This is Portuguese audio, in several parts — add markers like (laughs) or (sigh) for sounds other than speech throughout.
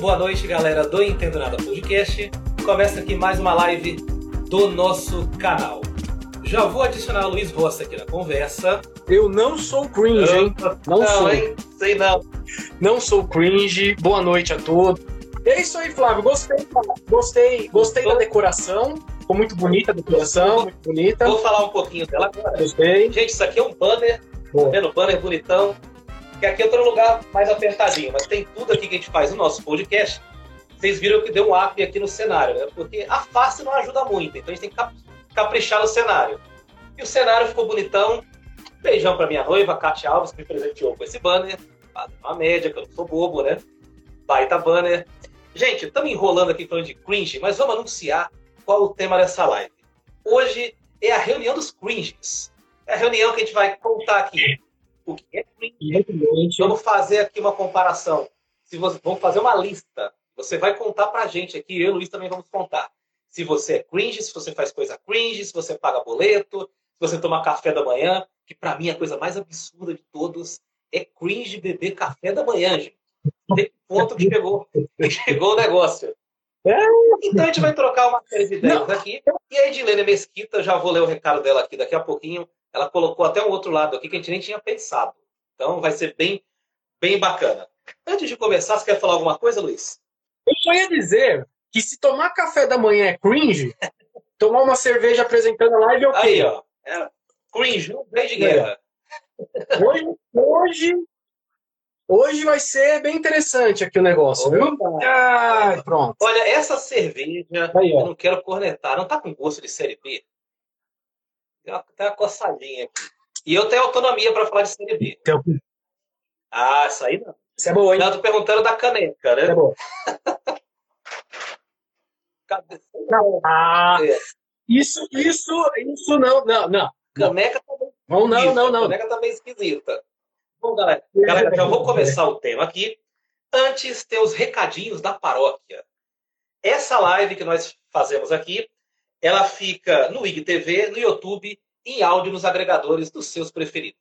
boa noite, galera do Entendo Nada Podcast. Começa aqui mais uma live do nosso canal. Já vou adicionar o Luiz Rossi aqui na conversa. Eu não sou cringe, hein? Não, Não, sou. hein? Sei não. Não sou cringe. Boa noite a todos. É isso aí, Flávio. Gostei, gostei, gostei da decoração. Ficou muito bonita a decoração, muito bonita. Vou falar um pouquinho dela agora. Gostei. Gente, isso aqui é um banner, tá Bom, vendo? Banner bonitão. Que aqui tô num lugar mais apertadinho, mas tem tudo aqui que a gente faz no nosso podcast. Vocês viram que deu um up aqui no cenário, né? Porque a face não ajuda muito, então a gente tem que cap- caprichar no cenário. E o cenário ficou bonitão. Beijão pra minha noiva, Kátia Alves, que me presenteou com esse banner. Uma média, que eu não sou bobo, né? Baita banner. Gente, estamos enrolando aqui falando de cringe, mas vamos anunciar qual o tema dessa live. Hoje é a reunião dos cringes. É a reunião que a gente vai contar aqui o que é cringe, evidentemente. Vamos fazer aqui uma comparação. Se você, vamos fazer uma lista. Você vai contar pra gente aqui, eu e o Luiz também vamos contar. Se você é cringe, se você faz coisa cringe, se você paga boleto, se você toma café da manhã, que pra mim é a coisa mais absurda de todos é cringe beber café da manhã, gente. Tem que ponto que chegou, (laughs) que chegou o negócio. É. Então a gente vai trocar uma série de ideias aqui. E a Edilene Mesquita, já vou ler o recado dela aqui daqui a pouquinho. Ela colocou até um outro lado aqui que a gente nem tinha pensado. Então vai ser bem, bem bacana. Antes de começar, você quer falar alguma coisa, Luiz? Eu só ia dizer que se tomar café da manhã é cringe, (laughs) tomar uma cerveja apresentando a live é ok. Aí, ó. É, cringe, um rei de guerra. Hoje, hoje, hoje vai ser bem interessante aqui o negócio, viu? Ah, pronto. Olha, essa cerveja, Aí, eu não quero cornetar, não tá com gosto de série B? Tem uma, tem uma coçadinha aqui. E eu tenho autonomia para falar de série B. Então, Ah, isso aí não. Isso é boa, hein? Não, eu tô perguntando da caneca, Isso é né? (laughs) Cadê? Ah, É. isso, isso, isso não, não, não. Caneca também Não, não, não, A não. caneca tá meio esquisita. Bom, galera, galera, já vou começar o tema aqui. Antes, tem os recadinhos da paróquia. Essa live que nós fazemos aqui, ela fica no IGTV, no YouTube, em áudio nos agregadores dos seus preferidos.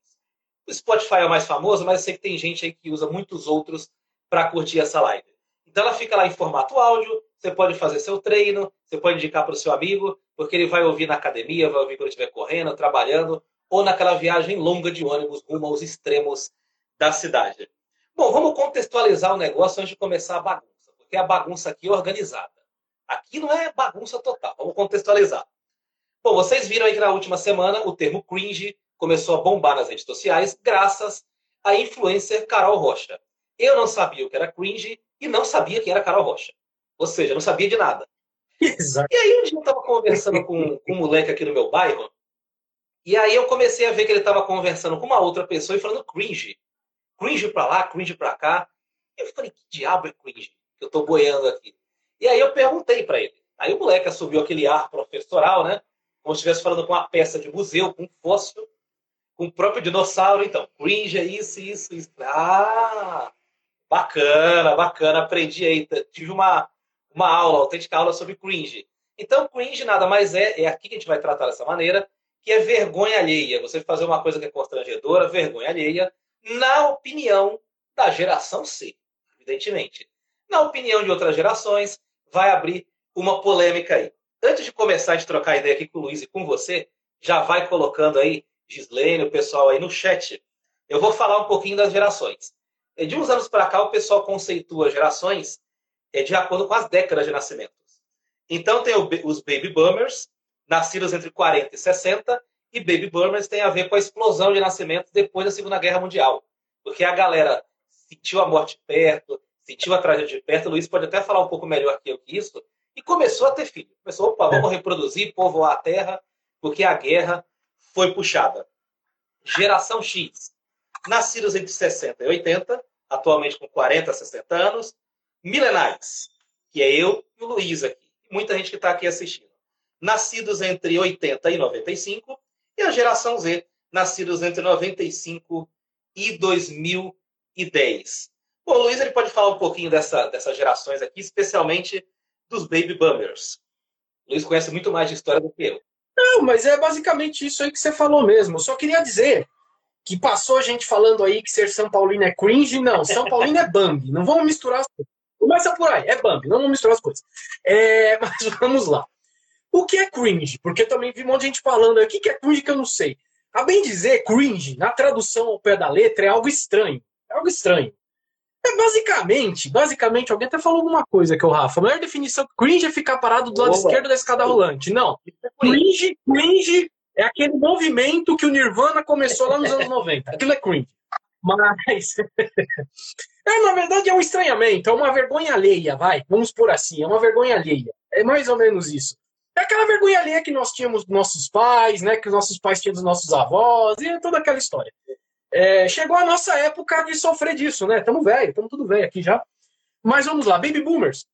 O Spotify é o mais famoso, mas eu sei que tem gente aí que usa muitos outros para curtir essa live. Então ela fica lá em formato áudio, você pode fazer seu treino, você pode indicar para o seu amigo, porque ele vai ouvir na academia, vai ouvir quando estiver correndo, trabalhando, ou naquela viagem longa de ônibus rumo aos extremos da cidade. Bom, vamos contextualizar o negócio antes de começar a bagunça, porque a bagunça aqui é organizada. Aqui não é bagunça total, vamos contextualizar. Bom, vocês viram aí que na última semana o termo cringe começou a bombar nas redes sociais graças à influencer Carol Rocha. Eu não sabia o que era cringe e não sabia quem era Carol Rocha. Ou seja, não sabia de nada. Exato. E aí um dia eu tava conversando com, com um moleque aqui no meu bairro, e aí eu comecei a ver que ele tava conversando com uma outra pessoa e falando cringe. Cringe pra lá, cringe pra cá. Eu falei, que diabo é cringe? Que eu tô boiando aqui. E aí eu perguntei pra ele. Aí o moleque assumiu aquele ar professoral, né? Como se estivesse falando com uma peça de museu, com um fóssil, com o próprio dinossauro. Então, cringe é isso, isso, isso. Ah, bacana, bacana. Aprendi aí. Tive uma, uma aula, autêntica aula sobre cringe. Então, cringe nada mais é, é aqui que a gente vai tratar dessa maneira, que é vergonha alheia. Você fazer uma coisa que é constrangedora, vergonha alheia, na opinião da geração C, evidentemente. Na opinião de outras gerações, vai abrir uma polêmica aí. Antes de começar a trocar ideia aqui com o Luiz e com você, já vai colocando aí, Gislene, o pessoal aí no chat. Eu vou falar um pouquinho das gerações. De uns anos para cá, o pessoal conceitua gerações é, de acordo com as décadas de nascimentos. Então, tem os baby boomers, nascidos entre 40 e 60, e baby boomers tem a ver com a explosão de nascimentos depois da Segunda Guerra Mundial. Porque a galera sentiu a morte perto, sentiu a tragédia de perto, o Luiz pode até falar um pouco melhor que eu que isso, e começou a ter filho. Começou, opa, vamos reproduzir, povoar a terra, porque a guerra foi puxada. Geração X, nascidos entre 60 e 80, atualmente com 40 a 60 anos, milenares, que é eu e o Luiz aqui, muita gente que está aqui assistindo. Nascidos entre 80 e 95, e a geração Z, nascidos entre 95 e 2010. Bom, o Luiz ele pode falar um pouquinho dessa, dessas gerações aqui, especialmente dos baby boomers. O Luiz conhece muito mais de história do que eu. Não, mas é basicamente isso aí que você falou mesmo. Eu só queria dizer que passou gente falando aí que ser São Paulino é cringe. Não, São Paulino é Bambi. Não vamos misturar as coisas. Começa por aí, é Bambi, não vamos misturar as coisas. É, (laughs) mas vamos lá. O que é cringe? Porque também vi um monte de gente falando aqui que é cringe que eu não sei. A bem dizer, cringe, na tradução ao pé da letra, é algo estranho. É algo estranho. É basicamente, basicamente, alguém até falou alguma coisa que o Rafa. A melhor definição, cringe é ficar parado do lado Oba. esquerdo da escada rolante. Não. Cringe, cringe é aquele movimento que o Nirvana começou lá nos anos (laughs) 90. Aquilo é cringe. Mas. (laughs) é, na verdade, é um estranhamento, é uma vergonha alheia, vai. Vamos por assim, é uma vergonha alheia. É mais ou menos isso. É aquela vergonha alheia que nós tínhamos dos nossos pais, né? Que os nossos pais tinham dos nossos avós, e toda aquela história. É, chegou a nossa época de sofrer disso, né? Estamos velho, estamos tudo velho aqui já. Mas vamos lá, Baby Boomers.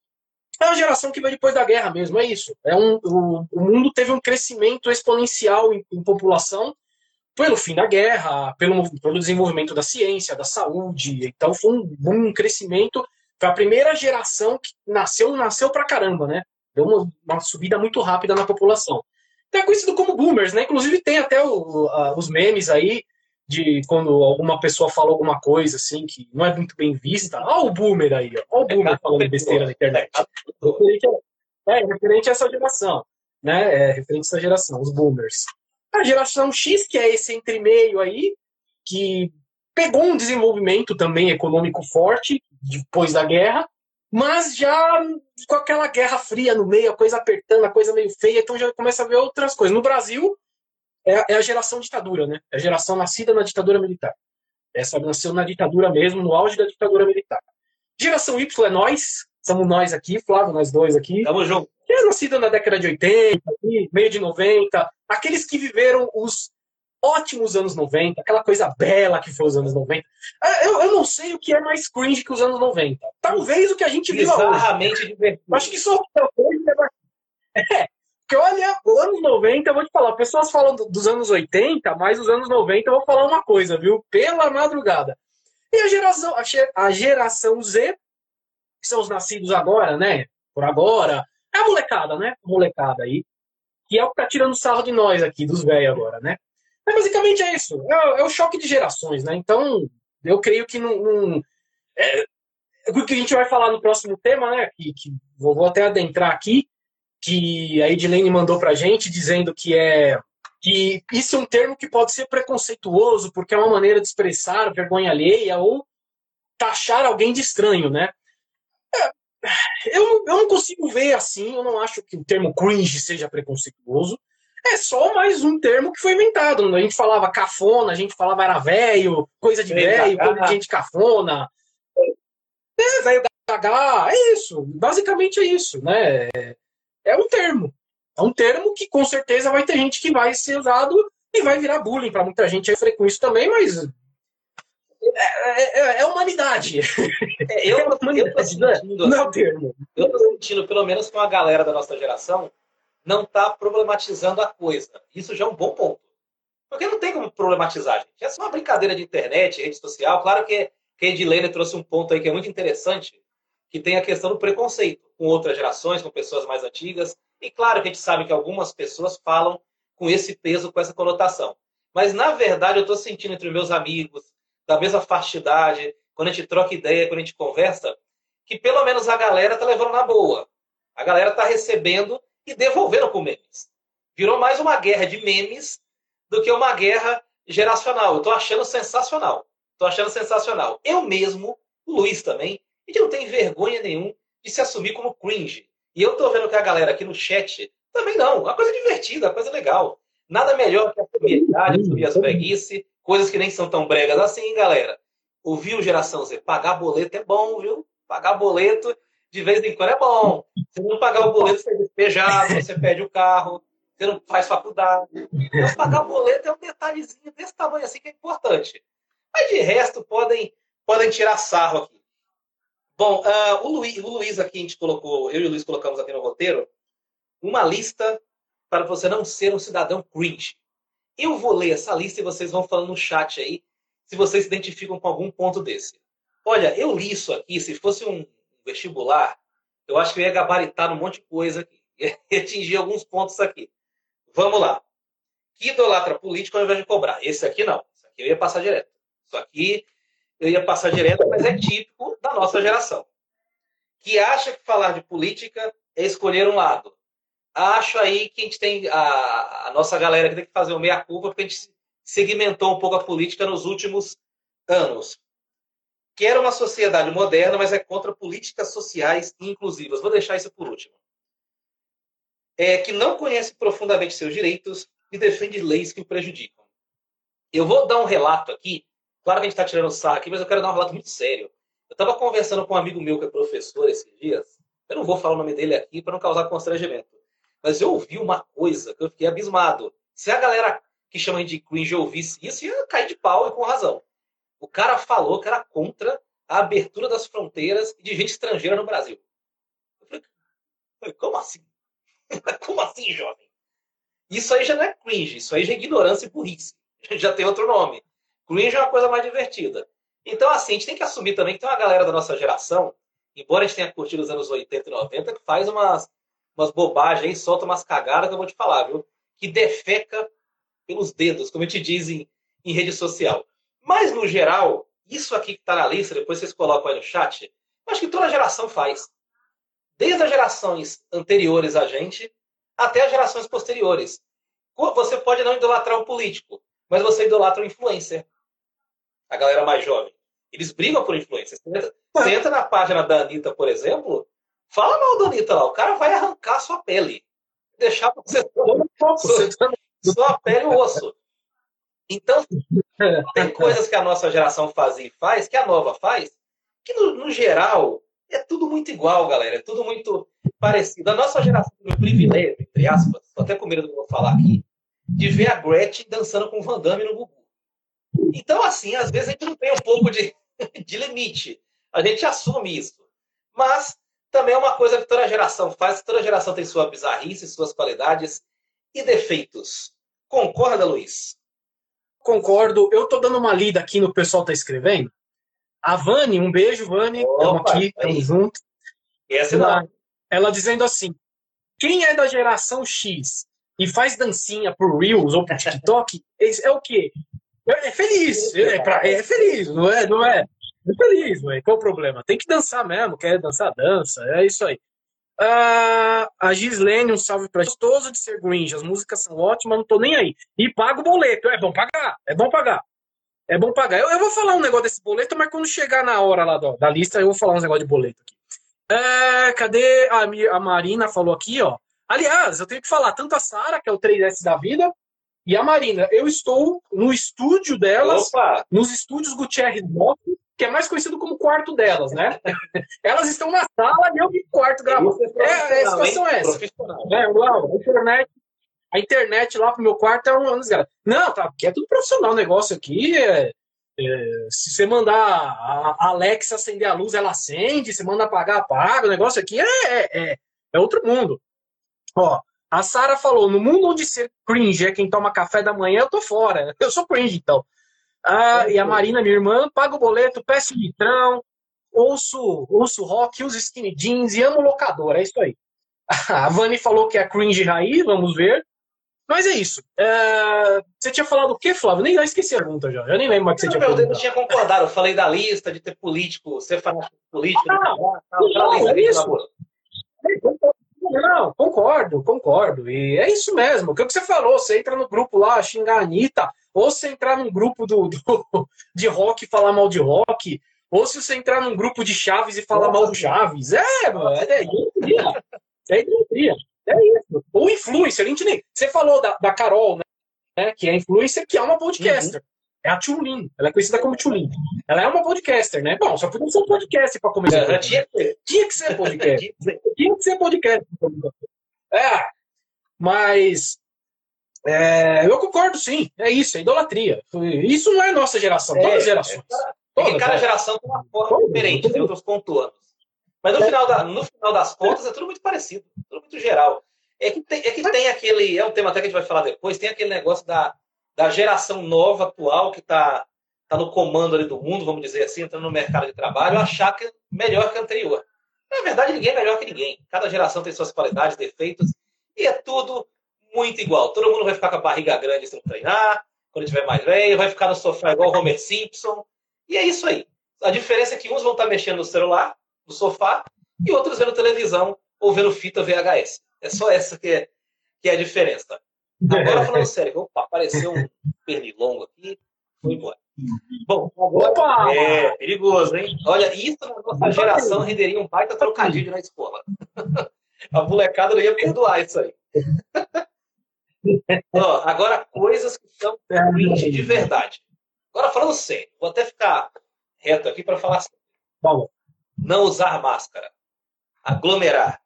É uma geração que veio depois da guerra mesmo, é isso. É um, o, o mundo teve um crescimento exponencial em, em, população pelo fim da guerra, pelo, pelo desenvolvimento da ciência, da saúde. Então foi um, um crescimento. Foi a primeira geração que nasceu, nasceu pra caramba, né? Deu uma, uma subida muito rápida na população. Então é conhecido como boomers, né? Inclusive tem até o, a, os memes aí de quando alguma pessoa fala alguma coisa assim que não é muito bem vista. Olha o boomer aí, olha o boomer falando besteira na internet. É, é, referente a essa geração, né? É, referente a essa geração, os boomers. A geração X, que é esse entre meio aí, que pegou um desenvolvimento também econômico forte depois da guerra, mas já com aquela guerra fria no meio, a coisa apertando, a coisa meio feia, então já começa a ver outras coisas. No Brasil, é, é a geração ditadura, né? É a geração nascida na ditadura militar. Essa nasceu na ditadura mesmo, no auge da ditadura militar. Geração Y é nós, somos nós aqui, Flávio, nós dois aqui. Tamo junto. Que é nascida na década de 80, meio de 90, aqueles que viveram os ótimos anos 90, aquela coisa bela que foi os anos 90. É, eu, eu não sei o que é mais cringe que os anos 90. Talvez o que a gente viu hoje. divertido. Acho que só é, (laughs) porque olha, os anos 90, eu vou te falar, pessoas falam dos anos 80, mas os anos 90 eu vou falar uma coisa, viu? Pela madrugada. E a geração, a geração Z, que são os nascidos agora, né? Por agora. É a molecada, né? A molecada aí. Que é o que tá tirando sarro de nós aqui, dos velhos agora, né? Mas basicamente é isso. É, é, o choque de gerações, né? Então, eu creio que não. não é, o que a gente vai falar no próximo tema, né? Que, que vou, vou até adentrar aqui que a Edilene mandou para a gente, dizendo que é que isso é um termo que pode ser preconceituoso, porque é uma maneira de expressar vergonha alheia ou taxar alguém de estranho, né? É, eu, eu não consigo ver assim, eu não acho que o termo cringe seja preconceituoso. É só mais um termo que foi inventado. A gente falava cafona, a gente falava era velho, coisa de velho, coisa de gente cafona. É, velho gaga, é isso. Basicamente é isso, né? é um termo. É um termo que com certeza vai ter gente que vai ser usado e vai virar bullying para muita gente aí com isso também, mas é, é, é, é humanidade. É, eu, (laughs) é humanidade, eu tô sentindo, não é o termo. Eu tô sentindo, pelo menos com a galera da nossa geração, não tá problematizando a coisa. Isso já é um bom ponto. Porque não tem como problematizar, gente. É só uma brincadeira de internet, rede social. Claro que, que a Edilene trouxe um ponto aí que é muito interessante, que tem a questão do preconceito com outras gerações, com pessoas mais antigas. E claro que a gente sabe que algumas pessoas falam com esse peso, com essa conotação. Mas, na verdade, eu estou sentindo entre meus amigos, da mesma faixa de idade, quando a gente troca ideia, quando a gente conversa, que pelo menos a galera está levando na boa. A galera está recebendo e devolvendo com memes. Virou mais uma guerra de memes do que uma guerra geracional. Eu estou achando sensacional. Estou achando sensacional. Eu mesmo, o Luiz também, gente não tem vergonha nenhum de se assumir como cringe. E eu tô vendo que a galera aqui no chat também não. Uma coisa divertida, uma coisa legal. Nada melhor que a idade, assumir as breguice, coisas que nem são tão bregas assim, galera. Ouviu, geração Z? Pagar boleto é bom, viu? Pagar boleto de vez em quando é bom. Se não pagar o boleto, você é despejado, você perde o carro, você não faz faculdade. Então, pagar boleto é um detalhezinho desse tamanho assim que é importante. Mas de resto, podem, podem tirar sarro aqui. Bom, uh, o, Luiz, o Luiz aqui, a gente colocou, eu e o Luiz colocamos aqui no roteiro, uma lista para você não ser um cidadão cringe. Eu vou ler essa lista e vocês vão falando no chat aí se vocês se identificam com algum ponto desse. Olha, eu li isso aqui, se fosse um vestibular, eu acho que eu ia gabaritar um monte de coisa aqui. (laughs) Ia atingir alguns pontos aqui. Vamos lá. Que idolatra político ao invés de cobrar? Esse aqui não. Esse aqui eu ia passar direto. Isso aqui eu ia passar direto, mas é típico da nossa geração. que acha que falar de política é escolher um lado. Acho aí que a gente tem a, a nossa galera que tem que fazer o meia culpa porque a gente segmentou um pouco a política nos últimos anos. Quer uma sociedade moderna, mas é contra políticas sociais inclusivas. Vou deixar isso por último. É que não conhece profundamente seus direitos e defende leis que o prejudicam. Eu vou dar um relato aqui. Claro que a gente está tirando sarro aqui, mas eu quero dar um relato muito sério. Eu estava conversando com um amigo meu que é professor esses dias. Eu não vou falar o nome dele aqui para não causar constrangimento. Mas eu ouvi uma coisa que eu fiquei abismado. Se a galera que chama de cringe ouvisse isso, ia cair de pau e com razão. O cara falou que era contra a abertura das fronteiras de gente estrangeira no Brasil. Eu falei, como assim? (laughs) como assim, jovem? Isso aí já não é cringe, isso aí já é ignorância e burrice. (laughs) Já tem outro nome. Cringe é uma coisa mais divertida. Então, assim, a gente tem que assumir também que tem uma galera da nossa geração, embora a gente tenha curtido os anos 80 e 90, que faz umas, umas bobagens solta umas cagadas que eu vou te falar, viu? Que defeca pelos dedos, como a gente diz em, em rede social. Mas, no geral, isso aqui que está na lista, depois vocês colocam aí no chat, eu acho que toda geração faz. Desde as gerações anteriores a gente, até as gerações posteriores. Você pode não idolatrar um político, mas você idolatra um influencer a galera mais jovem. Eles brigam por influência. Você entra, você entra na página da Anitta, por exemplo, fala mal da Anitta lá, o cara vai arrancar sua pele. Deixar você sua, (laughs) sua pele e osso. Então, tem coisas que a nossa geração fazia e faz, que a nova faz, que no, no geral é tudo muito igual, galera. É tudo muito parecido. A nossa geração tem o privilégio, entre aspas, até com medo do que eu vou falar aqui, de ver a Gretchen dançando com o Van Damme no Gugu. Então, assim, às vezes a gente não tem um pouco de, (laughs) de limite. A gente assume isso. Mas também é uma coisa que toda geração faz, toda geração tem sua bizarrice, suas qualidades e defeitos. Concorda, Luiz? Concordo. Eu tô dando uma lida aqui no pessoal tá escrevendo. A Vani, um beijo, Vani. Estamos aqui, estamos juntos. Essa ela, ela dizendo assim: quem é da geração X e faz dancinha por Reels ou por TikTok, é o quê? É, é feliz, é, pra, é feliz, não é? Não é? É feliz, ué. qual o problema? Tem que dançar mesmo, quer dançar, dança, é isso aí. Uh, a Gislene, um salve pra gostoso de ser Grinch, as músicas são ótimas, não tô nem aí. E paga o boleto, é bom pagar, é bom pagar. É bom pagar. Eu, eu vou falar um negócio desse boleto, mas quando chegar na hora lá do, da lista, eu vou falar uns negócio de boleto aqui. Uh, cadê a, a Marina falou aqui, ó. Aliás, eu tenho que falar tanto a Sara, que é o 3S da vida, e a Marina, eu estou no estúdio delas, Opa. nos estúdios Gutierrez Moto, que é mais conhecido como quarto delas, né? (laughs) Elas estão na sala e eu no quarto gravando. É, é, a situação é essa. É, lá, a internet, a internet lá pro meu quarto é um Não, tá, porque é tudo profissional o negócio aqui. É, é, se você mandar a Alexa acender a luz, ela acende. Se manda apagar, apaga. O negócio aqui é, é, é outro mundo. Ó, a Sara falou: no mundo onde ser cringe é quem toma café da manhã, eu tô fora. (laughs) Eu sou cringe, então. Ah, e a Marina, minha irmã, paga o boleto, peço litrão, ouço, ouço rock, uso skinny jeans e amo locador. É isso aí. (laughs) A Vani falou que é cringe raiz, vamos ver. Mas é isso. É... Você tinha falado o quê, Flávio? Nem eu esqueci a pergunta já. Eu nem lembro mais que você tinha falado. Eu tinha concordado. Eu falei da lista de ter político, ser fanático político. Ah, não, não, não, é isso. Não, concordo, concordo. E é isso mesmo. O que você falou, você entra no grupo lá, xingar a Anitta, ou você entrar num grupo do, do (laughs) de rock e falar mal de rock, ou se você entrar num grupo de Chaves e falar mal do Chaves. É, mano, é idolatria. É idolatria. É isso. Ou influencer, a gente nem. Você falou da, da Carol, né? Que é influencer, que é uma podcaster. Uhum. É a Tulin. Ela é conhecida como Tulin. Ela é uma podcaster, né? Bom, só podia ser um podcast para começar. É, tinha, tinha que ser podcast. tinha que ser podcast. É, mas é, eu concordo, sim. É isso, é idolatria. Isso não é nossa geração, todas as é, gerações. É, todas, cada geração tem uma forma todas, diferente, tem outros contornos. Mas no, é. final da, no final das contas é tudo muito parecido, tudo muito geral. É que, tem, é que tem aquele. É um tema até que a gente vai falar depois, tem aquele negócio da da geração nova, atual, que está tá no comando ali do mundo, vamos dizer assim, entrando no mercado de trabalho, achar que é melhor que a anterior. Na verdade, ninguém é melhor que ninguém. Cada geração tem suas qualidades, defeitos, e é tudo muito igual. Todo mundo vai ficar com a barriga grande se não treinar, quando tiver mais velho, vai ficar no sofá igual o Homer Simpson. E é isso aí. A diferença é que uns vão estar mexendo no celular, no sofá, e outros vendo televisão ou vendo fita VHS. É só essa que é, que é a diferença. Agora, (laughs) falando sério, opa, apareceu um pernilongo aqui, foi embora. Bom, agora, Opa! é perigoso, hein? Olha, isso na nossa geração renderia um baita trocadilho na escola. (laughs) A molecada não ia perdoar isso aí. (laughs) Ó, agora, coisas que são cringe de verdade. Agora, falando sério, vou até ficar reto aqui para falar assim. Bom. Não usar máscara. Aglomerar.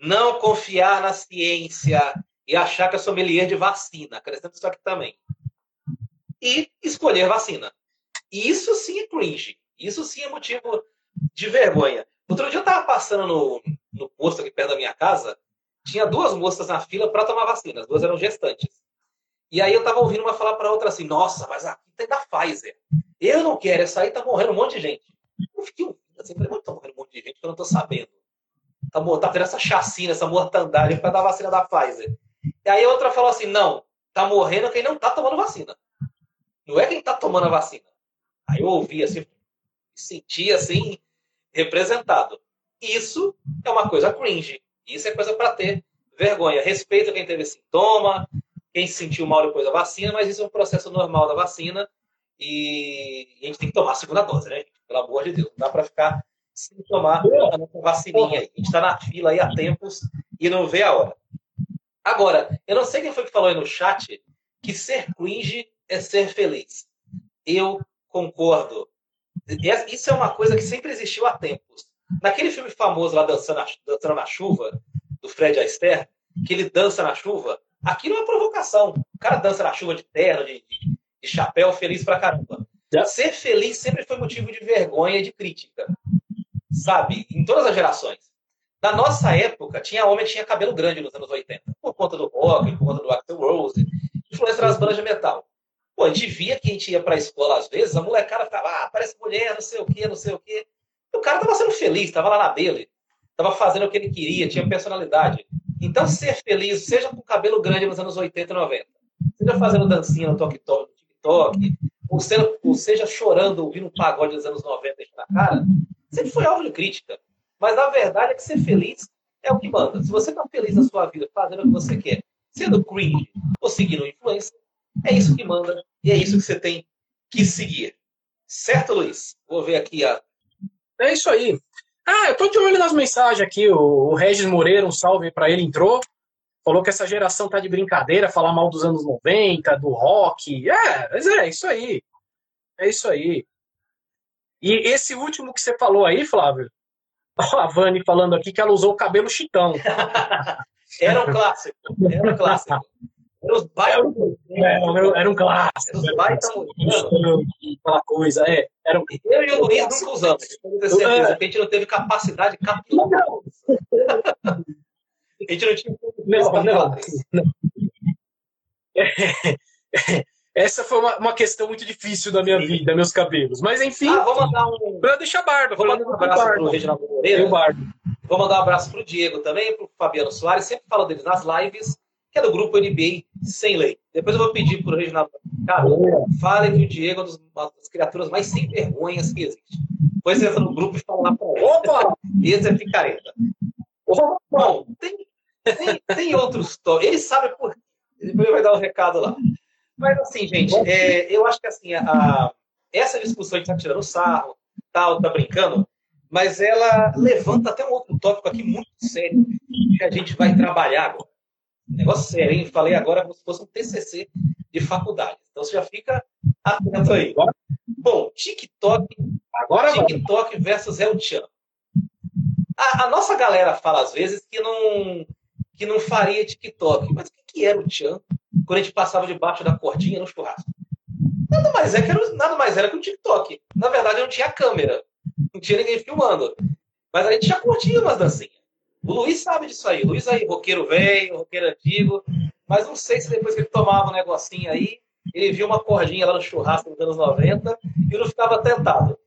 Não confiar na ciência e achar que é sommelier de vacina. Acrescento isso aqui também e escolher vacina. Isso sim é cringe. Isso sim é motivo de vergonha. Outro dia eu estava passando no, no posto aqui perto da minha casa, tinha duas moças na fila para tomar vacina, as duas eram gestantes. E aí eu estava ouvindo uma falar para outra assim: Nossa, mas aqui tem da Pfizer. Eu não quero, essa aí tá morrendo um monte de gente. Eu fiquei ouvindo assim, falei, tá morrendo um monte de gente que eu não tô sabendo. Tá, tá tendo essa chacina, essa mortandade para dar vacina da Pfizer. E aí outra falou assim: Não, tá morrendo quem não tá tomando vacina. Não é quem está tomando a vacina. Aí eu ouvi assim, senti assim, representado. Isso é uma coisa cringe. Isso é coisa para ter vergonha. Respeito quem teve sintoma, quem se sentiu mal depois da vacina, mas isso é um processo normal da vacina e a gente tem que tomar a segunda dose, né? Pelo amor de Deus, não dá para ficar sem tomar a nossa vacininha. A gente está na fila aí há tempos e não vê a hora. Agora, eu não sei quem foi que falou aí no chat que ser cringe é ser feliz. Eu concordo. Isso é uma coisa que sempre existiu há tempos. Naquele filme famoso lá, Dançando, Dançando na Chuva, do Fred Astaire, que ele dança na chuva, aquilo é uma provocação. O cara dança na chuva de de, de, de chapéu, feliz pra caramba. Ser feliz sempre foi motivo de vergonha e de crítica. Sabe? Em todas as gerações. Na nossa época, tinha homem que tinha cabelo grande nos anos 80, por conta do rock, por conta do Axel Rose, influência das bandas de metal. Pô, a gente via que a gente ia pra escola às vezes, a molecada ficava, ah, parece mulher, não sei o quê, não sei o quê. E o cara tava sendo feliz, tava lá na dele, tava fazendo o que ele queria, tinha personalidade. Então, ser feliz, seja com cabelo grande nos anos 80 e 90, seja fazendo dancinha no TikTok, TikTok ou, seja, ou seja chorando, ouvindo um pagode dos anos 90 na cara, sempre foi alvo de crítica. Mas a verdade é que ser feliz é o que manda. Se você está feliz na sua vida, fazendo o que você quer, sendo cringe ou seguindo influência, é isso que manda e é isso que você tem que seguir. Certo, Luiz? Vou ver aqui a. É isso aí. Ah, eu tô de olho nas mensagens aqui. O, Regis Moreira, um salve para ele, entrou. Falou que essa geração tá de brincadeira, falar mal dos anos 90, do rock. É, mas é isso aí. É isso aí. E esse último que você falou aí, Flávio, a Vani falando aqui que ela usou o cabelo chitão. (laughs) era um clássico. Era um clássico. Era, os baita... era, era um clássico. Era os baita Aquela coisa, é. Era... Eu e o Luiz nunca usamos. É. a gente não teve capacidade capilar. a gente não tinha. Não, não, não. (laughs) Essa foi uma, uma, questão muito difícil da minha Sim. vida, meus cabelos. Mas enfim. Ah, vou mandar um. Deixa a barba. Vou mandar um abraço para o Reginaldo Moreira. Vou mandar um abraço para o Diego também, para o Fabiano Soares. Sempre falo deles nas lives que é do grupo NBA Sem Lei. Depois eu vou pedir para o Reginaldo, cara, fale que o Diego é uma das criaturas mais sem vergonhas que existe. Depois você entra no grupo e fala lá para opa, esse é picareta. Bom, tem, tem, tem outros Ele sabe por. Ele vai dar um recado lá. Mas assim, gente, é, eu acho que assim, a, essa discussão gente está tirando sarro, tal, tá brincando, mas ela levanta até um outro tópico aqui muito sério que a gente vai trabalhar agora. Negócio sério, hein? Falei agora como se fosse um TCC de faculdade. Então você já fica atento aí. Bom, TikTok. Agora TikTok vai. versus El Chan. A, a, nossa galera fala às vezes que não, que não faria TikTok. Mas o que, que era o Chan quando a gente passava debaixo da cordinha no churrasco? Nada mais, é que era, nada mais era que um TikTok. Na verdade, não tinha câmera. Não tinha ninguém filmando. Mas a gente já curtia umas dancinhas. O Luiz sabe disso aí. O Luiz aí, roqueiro velho, roqueiro antigo. Mas não sei se depois que ele tomava um negocinho aí, ele viu uma cordinha lá no churrasco dos anos 90 e não ficava tentado.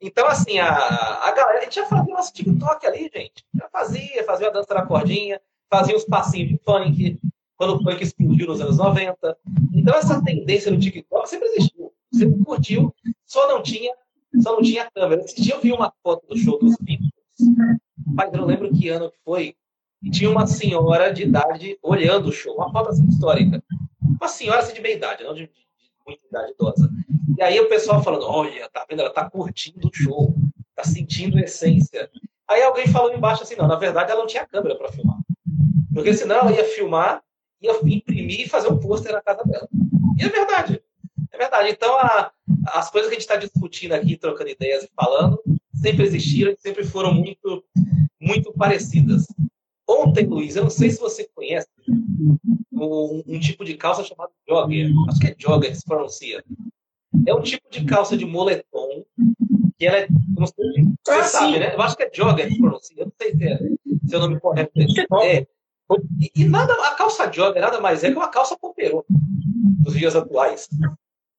Então, assim, a, a galera, a gente já fazia nosso TikTok ali, gente. Já fazia, fazia a dança da cordinha, fazia uns passinhos de funk, quando o funk explodiu nos anos 90. Então, essa tendência no TikTok sempre existiu. Sempre curtiu, só não tinha, só não tinha câmera. Esse dia eu vi uma foto do show dos Beatles Pai, eu não lembro que ano que foi, e tinha uma senhora de idade olhando o show, uma foto assim histórica. Uma senhora assim, de meia idade, não de, de muita idade idosa. E aí o pessoal falando, olha, tá vendo? Ela tá curtindo o show, tá sentindo a essência. Aí alguém falou embaixo assim, não, na verdade ela não tinha câmera para filmar. Porque senão ela ia filmar, ia imprimir e fazer um pôster na casa dela. E é verdade. É verdade. Então, a, as coisas que a gente está discutindo aqui, trocando ideias e falando, sempre existiram e sempre foram muito, muito parecidas. Ontem, Luiz, eu não sei se você conhece um, um tipo de calça chamado jogger. Acho que é jogger que se pronuncia. É um tipo de calça de moletom que ela é. Não sei, você ah, sabe, sim. né? Eu acho que é jogger que se pronuncia. Eu não sei se é, se é o nome correto. É. E, e, nada, a calça jogger nada mais é que uma calça pomperô dos dias atuais.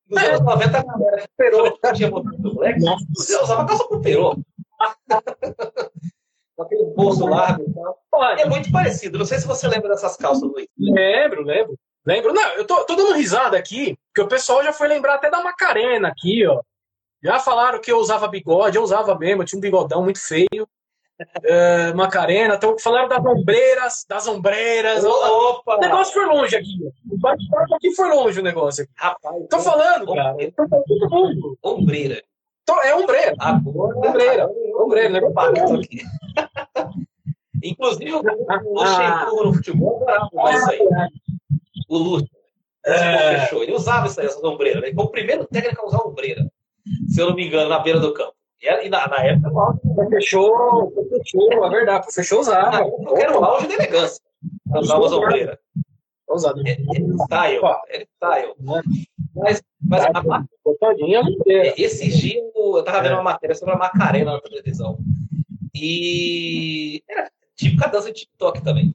Nos anos 90, a galera que perou, tinha botado do black, você usava calça pomperô. (laughs) com aquele bolso largo e tal. É muito parecido. Não sei se você lembra dessas calças, Luiz. Lembro, lembro. Lembro. Não, eu tô, tô dando risada aqui, porque o pessoal já foi lembrar até da Macarena aqui, ó. Já falaram que eu usava bigode, eu usava mesmo, eu tinha um bigodão muito feio. É, Macarena, então falaram das ombreiras, das ombreiras. Opa! O negócio foi longe aqui. O bate-papo aqui foi longe o negócio aqui. Rapaz, tô falando, cara. Tô falando todo mundo. Ombreira. É ombreira. Agora, ombreira. Ombreira, né? aqui. (laughs) Inclusive, o Luxemburgo no futebol adorava isso aí. O. É. Ele usava isso aí, essa ombreira. Né? Foi o primeiro técnico a usar ombreira, se eu não me engano, na beira do campo. E, na, na época, o fechou, fechou, é verdade, fechou usava. Era o auge da elegância. As ombreiras. Ousado. É, é style, é style. Mas, mas a, esse dia eu tava vendo uma matéria sobre a Macarena na televisão. E era típica dança de TikTok também.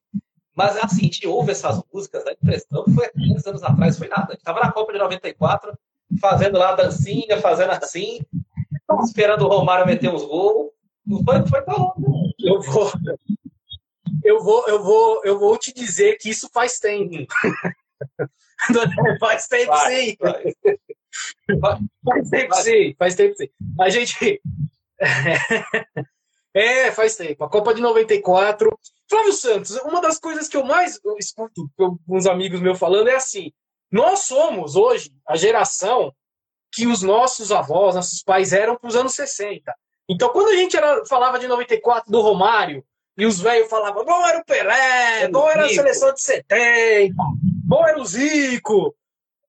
Mas assim, a gente ouve essas músicas, a impressão que foi há 15 anos atrás, foi nada. A gente tava na Copa de 94, fazendo lá a dancinha, fazendo assim, esperando o Romário meter uns gols. Não foi, foi tão longe. Eu vou, eu vou, eu vou, eu vou te dizer que isso faz tempo. (laughs) faz tempo vai, sim. Vai. Faz tempo vai. sim, faz tempo sim. A gente. (laughs) É, faz tempo. A Copa de 94. Flávio Santos, uma das coisas que eu mais escuto com uns amigos meus falando é assim: nós somos hoje a geração que os nossos avós, nossos pais eram para os anos 60. Então, quando a gente era, falava de 94 do Romário, e os velhos falavam, bom era o Pelé, bom era a seleção de 70, bom era o Zico.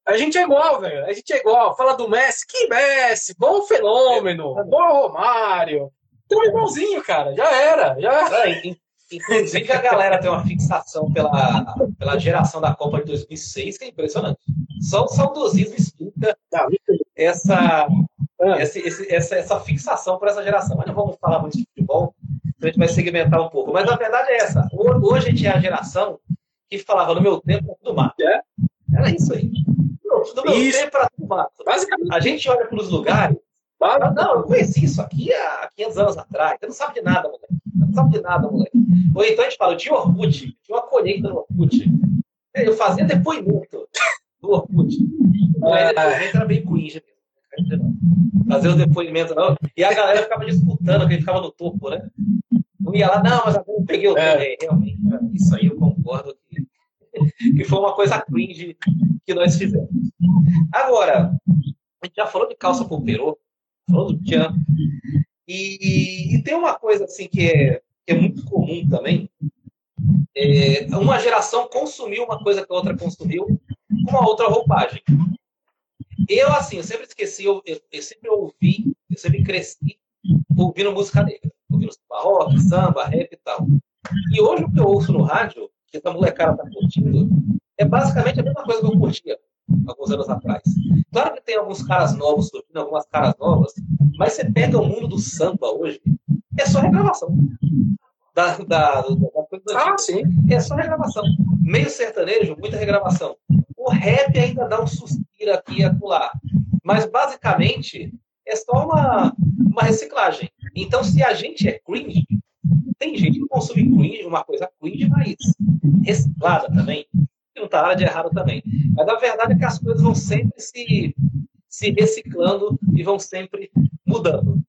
A gente é igual, velho. A gente é igual. Fala do Messi, que Messi, bom fenômeno, bom Romário. Então, igualzinho, cara. Já era, já era. É, inclusive, a galera tem uma fixação pela, pela geração da Copa de 2006, que é impressionante. Só o saudosismo explica essa, ah. essa, essa, essa fixação por essa geração. Mas não vamos falar muito de futebol, a gente vai segmentar um pouco. Mas a verdade é essa. Hoje a gente é a geração que falava no meu tempo tudo mato. É? Era isso aí. No meu isso. tempo era tudo mato. A gente olha para os lugares. Fala, não, eu conheci isso aqui há 500 anos atrás. Você não sabe de nada, moleque. Não sabe de nada, moleque. Ou então a gente fala, eu tinha Orkut, tinha uma colheita no Orkut. Eu fazia depoimento do Orkut. Mas depoimento era bem cringe mesmo. Fazer o depoimento, não. E a galera ficava disputando, que ele ficava no topo, né? Não ia lá, não, mas agora eu peguei o é. Realmente, isso aí eu concordo que, (laughs) que foi uma coisa cringe que nós fizemos. Agora, a gente já falou de calça por perô, falou do Tchan, e, e, tem uma coisa assim que é, que é muito comum também, é, uma geração consumiu uma coisa que a outra consumiu com uma outra roupagem. Eu, assim, eu sempre esqueci, eu, eu, eu sempre ouvi, eu sempre cresci ouvindo música negra ouvindo rock, samba, rap e tal. E hoje o que eu ouço no rádio, que essa molecada tá curtindo, é basicamente a mesma coisa que eu curtia alguns anos atrás. Claro que tem alguns caras novos surgindo, algumas caras novas, mas você pega o mundo do samba hoje, é só regravação. Da, da, da, ah, sim. É só regravação. Meio sertanejo, muita regravação. O rap ainda dá um suspiro aqui e acolá. Mas basicamente é só uma, uma reciclagem. Então, se a gente é cringe, tem gente que consome cringe, uma coisa cringe, mas reciclada também. Está nada de errado também. Mas a verdade é que as coisas vão sempre se, se reciclando e vão sempre mudando.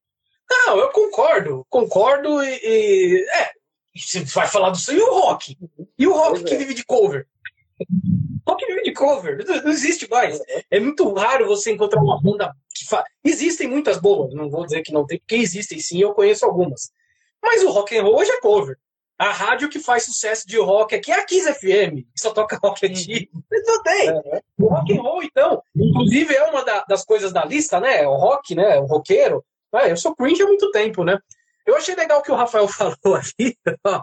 Não, eu concordo, concordo e. e é, você vai falar do seu e o rock. E o rock que é. vive de cover? Rock vive de cover, não, não existe mais. É muito raro você encontrar uma banda que faz. Existem muitas boas, não vou dizer que não tem, porque existem sim, eu conheço algumas. Mas o rock and roll hoje é cover. A rádio que faz sucesso de rock aqui é a Kiss FM, que só toca rock antigo. Não tem. O rock and roll, então, inclusive é uma da- das coisas da lista, né? O rock, né? O roqueiro. Ah, eu sou cringe há muito tempo, né? Eu achei legal o que o Rafael (laughs) falou ó.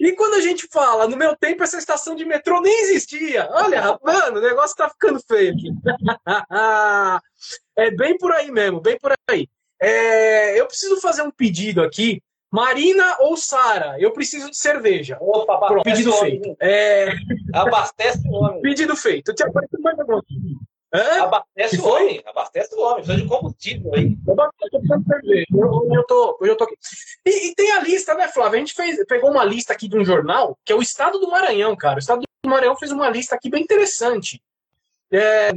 E quando a gente fala, no meu tempo essa estação de metrô nem existia. Olha, mano, o negócio tá ficando feio aqui. (laughs) é bem por aí mesmo, bem por aí. É, eu preciso fazer um pedido aqui. Marina ou Sara, eu preciso de cerveja. Opa, Pronto, pedido homem. feito. É, Abastece o homem. pedido feito. Eu tinha aparecido mais. Hã? Abastece o homem. Abastece o homem. Precisa de combustível aí. Eu tô, hoje eu tô aqui. E, e tem a lista, né, Flávio? A gente fez, pegou uma lista aqui de um jornal, que é o Estado do Maranhão, cara. O Estado do Maranhão fez uma lista aqui bem interessante. É,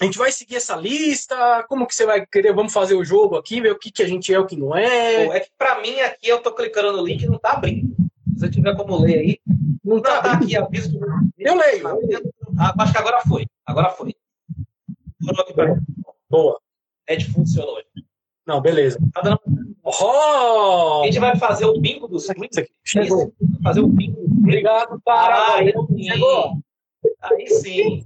a gente vai seguir essa lista? Como que você vai querer? Vamos fazer o jogo aqui, ver o que, que a gente é, o que não é. Pô, É que pra mim aqui eu tô clicando no link e não tá abrindo. Se você tiver como ler aí. Não Não, tá tá aqui, aviso. Eu leio. Ah, acho que agora foi. Agora foi. Boa. Ed funcionou. Não, beleza. Tá dando... Oh! A gente vai fazer o bingo dos aqui. Chegou. Fazer o bingo. Obrigado, Ah, cara. aí. Aí sim.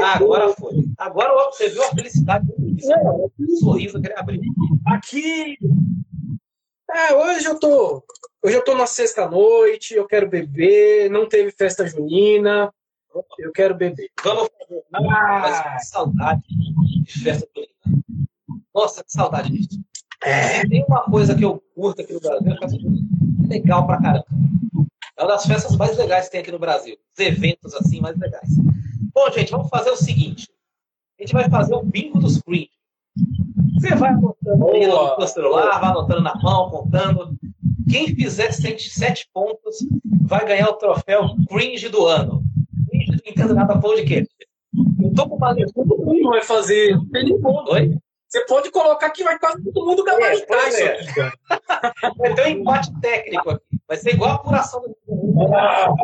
Ah, agora foi. Agora você viu a felicidade do um sorriso que ele abriu. Aqui. É, hoje eu tô. Hoje eu tô na sexta noite, eu quero beber, não teve festa junina. Eu quero beber. Vamos fazer. Mas Ah, que saudade de festa junina. Nossa, que saudade disso. é. Tem uma coisa que eu curto aqui no Brasil, é festa junina. Legal pra caramba. É uma das festas mais legais que tem aqui no Brasil. Os eventos assim mais legais. Bom, gente, vamos fazer o seguinte. A gente vai fazer o bingo dos cringe. Você vai anotando aí no celular, vai anotando na mão, contando. Quem fizer sete, pontos vai ganhar o troféu cringe do ano. Cringe do Nintendo Nada Podcast. Eu tô com uma Todo mundo vai fazer. Tem ponto. Oi? Você pode colocar que vai quase todo mundo gabaritar pois isso é. aqui, (laughs) cara. Vai ter um empate técnico aqui. Vai ser igual a apuração do Ah,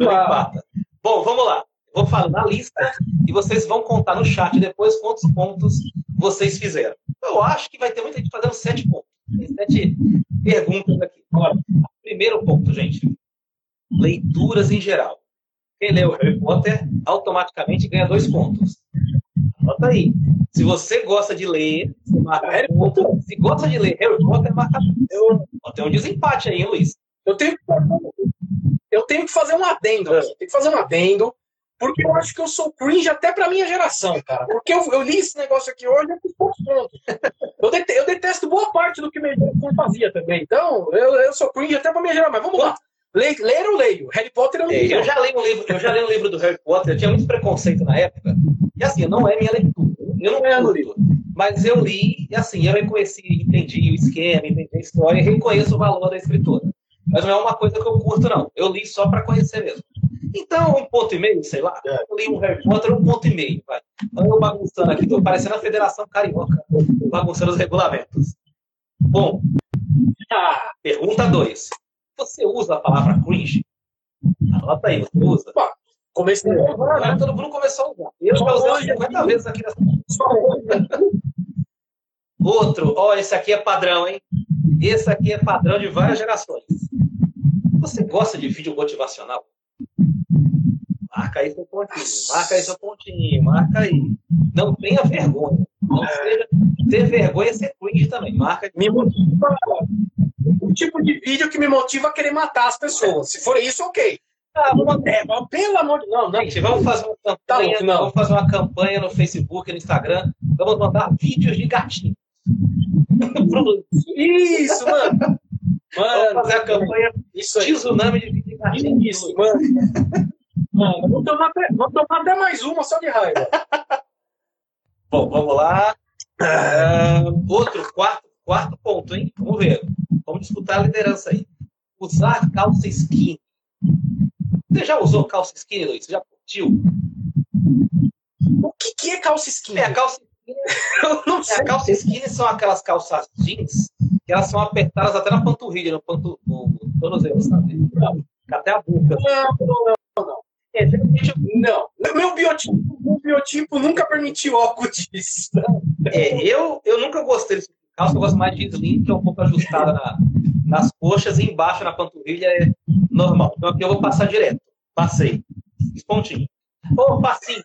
empata. Bom, vamos lá. Vou falar na lista e vocês vão contar no chat depois quantos pontos vocês fizeram. Eu acho que vai ter muita gente fazendo sete pontos. Tem sete perguntas aqui. Agora, primeiro ponto, gente. Leituras em geral. Quem leu Harry Potter automaticamente ganha dois pontos. Anota aí. Se você gosta de ler, você marca Harry Potter. Se gosta de ler Harry Potter, marca. Eu... Tem um desempate aí, hein, Luiz? Eu tenho, que fazer- eu tenho que fazer um adendo aqui. Tem que fazer um adendo, porque eu acho que eu sou cringe até pra minha geração, cara. Porque eu, eu li esse negócio aqui hoje e eu fiz poucos pontos. Eu, dete- eu detesto boa parte do que minha geração fazia também. Então, eu, eu sou cringe até pra minha geração. Mas vamos lá. Le, ler eu leio. Harry Potter eu É, leio. eu já li um livro, eu já li um livro do Harry Potter, eu tinha muito preconceito na época. E assim, não é minha leitura. Eu não no livro. Mas eu li, e assim, eu reconheci, entendi o esquema, entendi a história reconheço o valor da escritora. Mas não é uma coisa que eu curto, não. Eu li só para conhecer mesmo. Então, um ponto e meio, sei lá. Eu li um Harry Potter, um ponto e meio. Vai. Então, eu bagunçando aqui, tô parecendo a Federação Carioca, bagunçando os regulamentos. Bom, Ah, pergunta 2. Você usa a palavra cringe? Anota aí, você usa? comecei agora, Agora né? todo mundo começou a usar. Eu já usei umas 50 vezes aqui nessa. Outro, ó, esse aqui é padrão, hein? Esse aqui é padrão de várias gerações. Você gosta de vídeo motivacional? Marca aí seu pontinho, marca aí seu pontinho, marca aí. Não tenha vergonha. Não seja, ter vergonha é ser cringe também. Marca aí. me motiva. O tipo de vídeo que me motiva a querer matar as pessoas. Se for isso, ok. Ah, vamos, É, pelo amor de Deus, não, não. gente, vamos fazer uma campanha. Tá louco, vamos fazer uma campanha no Facebook no Instagram. Vamos mandar vídeos de gatinho. Isso, mano. (laughs) Vamos Mano, fazer a campanha isso aí. tsunami de vídeo de gatinho. Isso, mano. Mano, vou tomar, até, tomar até mais uma só de raiva. (laughs) Bom, vamos lá. Ah, outro, quarto, quarto ponto, hein? Vamos ver. Vamos disputar a liderança aí. Usar calça skinny. Você já usou calça skinny, Luiz? Você já curtiu? O que, que é calça skinny? É, a calça skinny (laughs) Eu não É, sei. a calça skinny são aquelas calças jeans que elas são apertadas até na panturrilha, no, pantu, no, no tornozelo, sabe? Até a boca. Não, não, não. É, geralmente, Não. Meu biotipo, meu biotipo nunca permitiu algo disso. é, eu, eu nunca gostei tipo de calça, eu gosto mais de slim, que é um pouco ajustada na- nas coxas e embaixo na panturrilha é normal. Então aqui eu vou passar direto. Passei. Pontinho. Ô, passinho.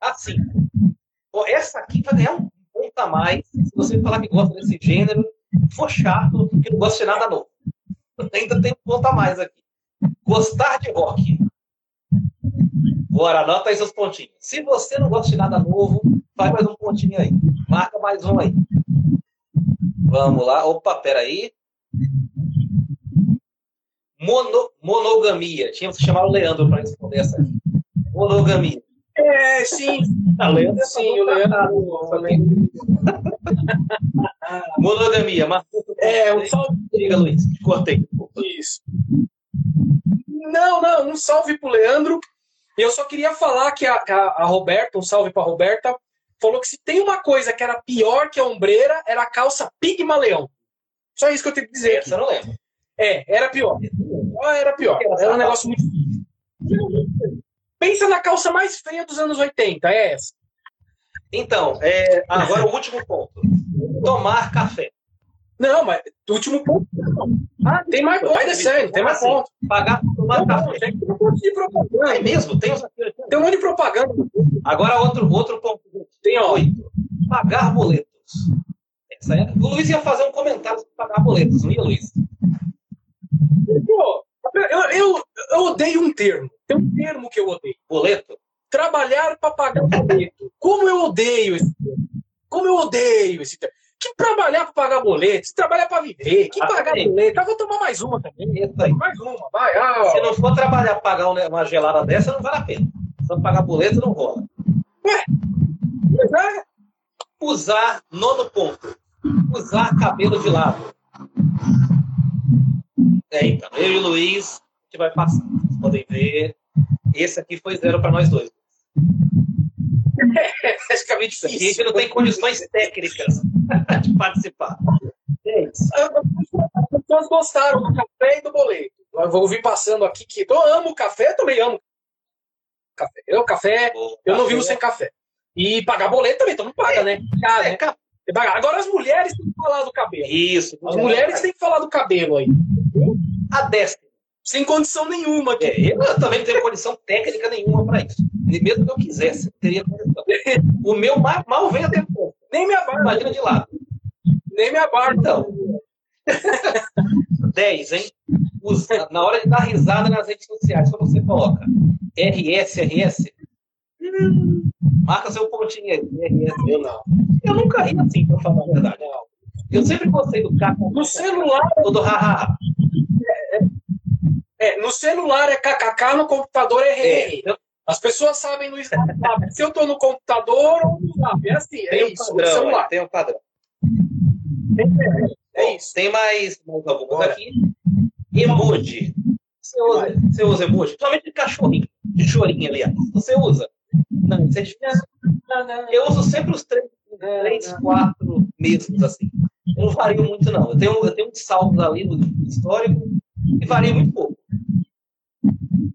Assim. Ó, essa aqui vai ganhar um ponto a mais se você falar que gosta desse gênero, for chato, que não gosta de nada novo. Ainda tem um ponto a mais aqui. Gostar de rock. Bora, anota aí seus pontinhos. Se você não gosta de nada novo, faz mais um pontinho aí. Marca mais um aí. Vamos lá. Opa, peraí. Mono, monogamia. Tinha que chamar o Leandro para responder essa aqui. Monogamia. É, sim. Ah, Leandro, Sim, o Leandro. Leandro- Monogamia. Marcou seu É, um salve. Diga, Luiz. Te cortei. Isso. Não, não, um salve pro Leandro. Eu só queria falar que a, a, a Roberta, um salve pra Roberta, falou que se tem uma coisa que era pior que a ombreira, era a calça Pigmaleão. Só isso que eu tenho que dizer aqui. Eu não lembro. É, era pior. Era pior. Era um negócio muito. Pensa na calça mais feia dos anos 80, é essa. Então, é, agora o último ponto. Tomar café. Não, mas o último ponto. Ah, tem mais. Vai descendo, tem mais Assim, ponto. Pagar café. tem um monte de propaganda. É mesmo? Tem aqui. Tem um monte de propaganda. Agora outro, outro ponto. Tem. Oito. Pagar boletos. Essa é... O Luiz ia fazer um comentário sobre pagar boletos, não ia, Luiz? Pô, eu, eu, eu odeio um termo. Tem um termo que eu odeio. Boleto? Trabalhar para pagar boleto. Como eu odeio esse termo. Como eu odeio esse termo. Que trabalhar para pagar boleto? Se trabalhar para viver. Que Ah, pagar sim. boleto? Eu vou tomar mais uma também. Isso aí. Mais uma, vai. Ah. Se não for trabalhar para pagar um- uma gelada dessa, não vale a pena. Se não pagar boleto, não rola. Mas é, Usar, nono ponto. Usar cabelo de lado. É, então, eu e o Luiz, a gente vai passar. Vocês podem ver. Esse aqui foi zero para nós dois. (laughs) Basicamente Isso aqui a difícil. gente não tem condições técnicas (laughs) de participar. É isso. As pessoas gostaram do café e do boleto. Eu vou vir passando aqui que eu amo café, eu também amo café. Eu, café, eu não vivo sem café. E pagar boleto também, então não paga, né? Ah, É, né? ca- Tem que pagar. Agora as mulheres têm que falar do cabelo. Isso. As mulheres têm que falar do cabelo aí. A décima. Sem condição nenhuma aqui. É, eu também não tenho condição técnica nenhuma para isso. Mesmo que eu quisesse, eu teria condição. (laughs) O meu mal, mal vem até pouco. Nem minha barba. Imagina de lado. Nem minha barba. Então. (laughs) 10, hein? Usa, na hora de dar risada nas redes sociais, como você coloca? RS, RS? Marca seu pontinho aí. RS. Eu não. Eu nunca ri assim, pra falar a verdade. Eu sempre gostei do cara No celular, todo hahaha. é, no celular é kkk, no computador é É, hehe. eu As pessoas sabem no WhatsApp se eu tô no computador ou no WhatsApp. É assim, é tenho um isso. Padrão, celular. aí, tem um padrão. É isso. Tem mais, mais algumas Bora. aqui. Emoji. Você usa, você usa emoji? Principalmente de cachorrinho, de chorinho ali. ó. Você usa? Não, isso é difícil. Eu uso sempre os três, três quatro mesmos, assim. Eu não vario muito, não. Eu tenho, eu tenho uns saldos ali no histórico e varia muito pouco.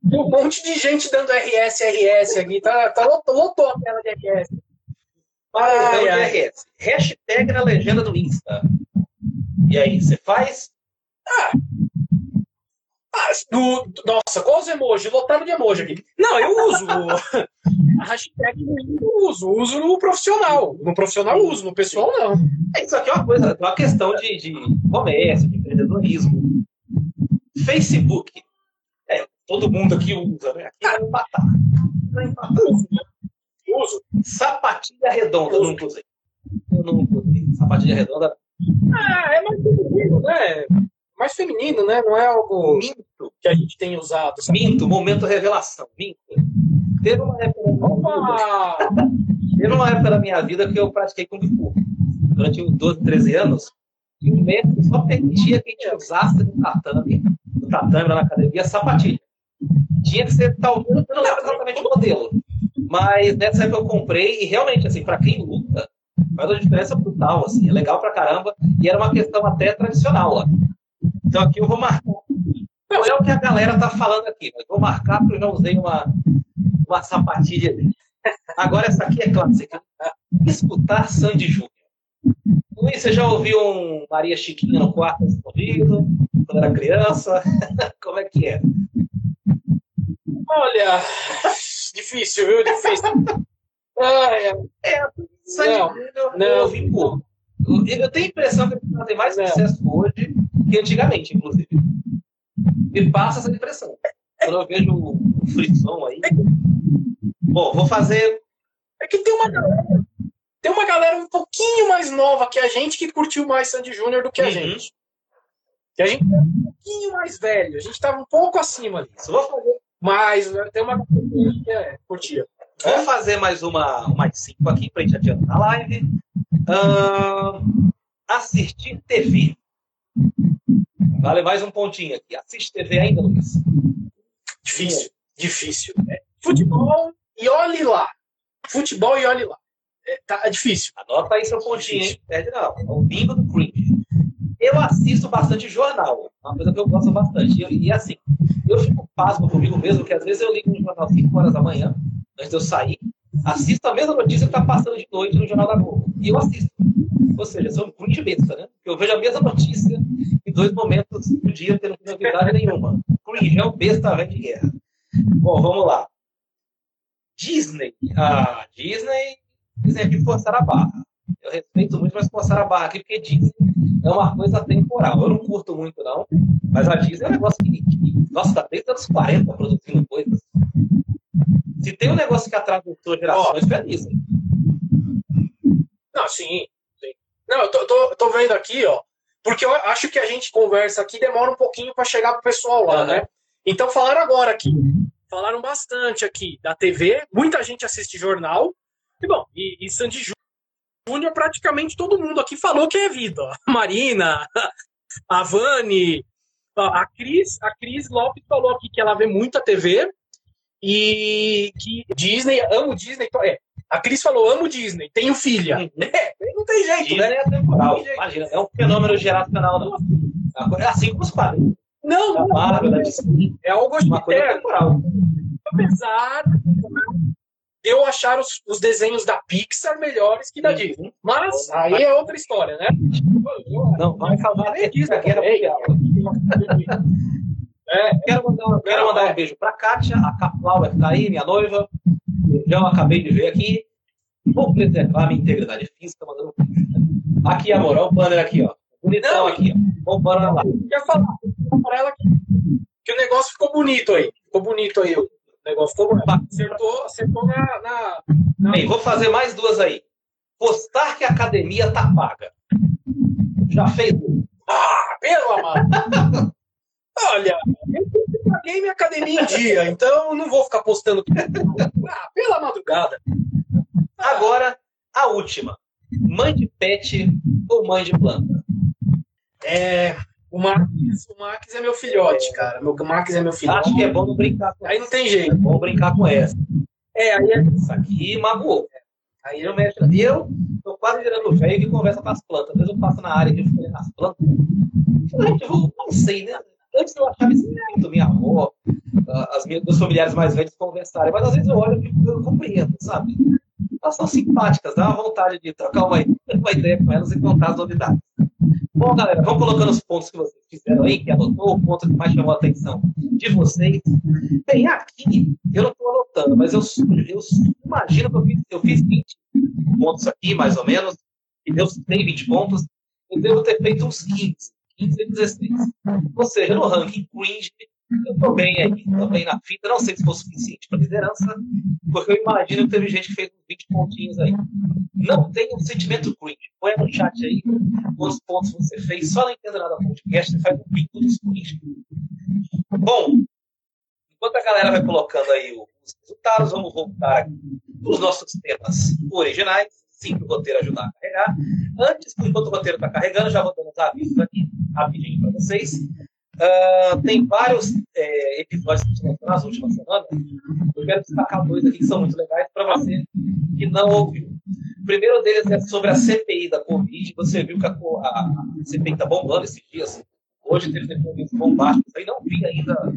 Tem um monte de gente dando RS, RS aqui. Tá, tá lotou, lotou a tela de RS. Ai, então, ai. DRS. Hashtag na legenda do Insta. E aí, você faz? Ah, do- nossa, qual os emojis? Lotaram de emoji aqui. Não, eu uso. (laughs) A hashtag eu uso. Uso no profissional. No profissional eu uso, no pessoal não. É, Isso aqui é uma coisa, é uma questão de, de comércio, de empreendedorismo. Facebook. É, todo mundo aqui usa, né? Aqui vai empatar. Vai empatar. Uso. Sapatilha redonda, eu nunca usei. Eu nunca usei. Sapatilha redonda, Ah, é mais feminino, né? Mais feminino, né? Não é algo minto. que a gente tem usado. sabe? Minto, momento revelação. Minto. Teve uma época Opa! teve uma época da minha vida que eu pratiquei Kung Fu. Durante uns 12, 13 anos. E o mestre só permitia que a gente usasse no tatame, no tatame, lá na academia, sapatilha. Tinha que ser, talvez, eu não lembro exatamente o modelo. Mas nessa época eu comprei e realmente, assim, para quem luta, faz uma diferença brutal, assim, é legal pra caramba. E era uma questão até tradicional lá. Então aqui eu vou marcar. Não é o que a galera tá falando aqui, mas vou marcar porque eu já usei uma, uma sapatilha dele. (laughs) Agora essa aqui é clássica. Escutar Sandy Júnior. Luiz, você já ouviu um Maria Chiquinha no quarto escondido? Quando era criança? (laughs) Como é que é? Olha, difícil, viu? Difícil. Ah, é. é não, Júnior não. eu. Eu tenho a impressão que ele tem mais sucesso hoje que antigamente, inclusive. Me passa essa impressão. Quando eu vejo o frisson aí. Bom, vou fazer. É que tem uma galera, tem uma galera um pouquinho mais nova que a gente que curtiu mais Sandy Júnior do que a uhum. gente. Que a gente é um pouquinho mais velho. A gente estava um pouco acima disso. Vou fazer. Mas né, tem uma que é, curtia. Vou fazer mais uma, mais cinco aqui para a gente adiantar a live. Uh, assistir TV. Vale mais um pontinho aqui. Assiste TV ainda, Luiz? Difícil, difícil. É, futebol e olhe lá. Futebol e olhe lá. É, tá, é difícil. Anota aí seu pontinho, hein? Perde não. É o bingo do. Eu assisto bastante jornal. É uma coisa que eu gosto bastante. E, e assim, eu fico pasmo comigo mesmo, que às vezes eu ligo no jornal 5 horas da manhã, antes de eu sair, assisto a mesma notícia que está passando de noite no Jornal da Globo. E eu assisto. Ou seja, sou um besta, né? Eu vejo a mesma notícia em dois momentos do dia, tendo novidade nenhuma. Cringe é besta velho de guerra. Bom, vamos lá. Disney. Ah, Disney. Disney aqui forçar a barra. Eu respeito muito, mas forçar a barra aqui, porque Disney é uma coisa temporal. Eu não curto muito, não. Mas a Disney é um negócio que, que nossa, tá desde os anos 40 produzindo coisas. Se tem um negócio que atravessou gerações, oh. é Disney. Não, sim. sim. Não, eu tô, tô, tô, vendo aqui, ó. Porque eu acho que a gente conversa aqui demora um pouquinho para chegar pro pessoal lá, uhum. né? Então falaram agora aqui. Falaram bastante aqui da TV. Muita gente assiste jornal. E bom, e, e Sandy Júnior, praticamente todo mundo aqui falou que é vida. A Marina, a Vani, a Cris, a Cris Lopes falou aqui que ela vê muita TV e que Disney, amo Disney. É, a Cris falou, amo Disney, tenho filha. Uhum. (laughs) É, não tem jeito, Disney né? é temporal. Imagina, é um fenômeno geracional. Não. É assim como os quadrinhos. Não, não. Da Disney. É algo uma coisa temporal. Apesar eu achar os, os, desenhos da Pixar melhores que da uhum. Disney. Mas aí é outra história, né? Não, vai salvar nem Disney. É, quero mandar, quero mandar um beijo para Kátia, a Caplau que tá aí, minha noiva. Já acabei de ver aqui. Vou preservar minha integridade física, mandando um Aqui, amor, olha o banner aqui, ó. Bonitão aqui, ó. Olha o banner lá. Quer falar para ela que, que o negócio ficou bonito aí. Ficou bonito aí. O negócio ficou bonito. Acertou, acertou na, na, na... Bem, vou fazer mais duas aí. Postar que a academia tá paga. Já fez? Ah, pelo amado. (laughs) Olha, eu paguei minha academia em dia, então não vou ficar postando ah, pela madrugada. Agora, a última. Mãe de pet ou mãe de planta? É. O Max, o Max é meu filhote, cara. O Max é meu filhote. Acho que é bom não brincar com Aí não tem jeito. É bom brincar com essa. É, aí é... Isso aqui magoou. Aí eu mexo. E eu tô quase virando velho que conversa com as plantas. Às vezes eu passo na área que eu fico olhando as plantas. Eu não sei, né? Antes eu achava esquisito minha avó, as minhas, meus familiares mais velhos conversarem, mas às vezes eu olho e eu compreendo, sabe? Elas são simpáticas, dá uma vontade de trocar uma, uma ideia com elas e contar as novidades. Bom, galera, vamos colocando os pontos que vocês fizeram aí, que anotou, o ponto que mais chamou a atenção de vocês. Bem, aqui, eu não estou anotando, mas eu, eu imagino que eu fiz, eu fiz 20 pontos aqui, mais ou menos, e Deus tem 20 pontos, eu devo ter feito uns 15. 15 e 16. Ou seja, no ranking cringe, eu estou bem aí, estou bem na fita. Não sei se foi suficiente para liderança, porque eu imagino que teve gente que fez uns 20 pontinhos aí. Não tem um sentimento cringe. Põe no chat aí quantos pontos você fez. Só não entendo nada podcast, você faz um pico dos cringe. Bom, enquanto a galera vai colocando aí os resultados, vamos voltar para os nossos temas originais. Sim, para o roteiro ajudar a carregar. Antes, enquanto o roteiro está carregando, já vou dando os avisos aqui rapidinho para vocês. Uh, tem vários é, episódios que a gente nas últimas semanas. Eu quero destacar dois aqui que são muito legais para você que não ouviu. O primeiro deles é sobre a CPI da Covid. Você viu que a, a CPI está bombando esses dias. Hoje teve depoimentos bombásticos. Aí não vi ainda.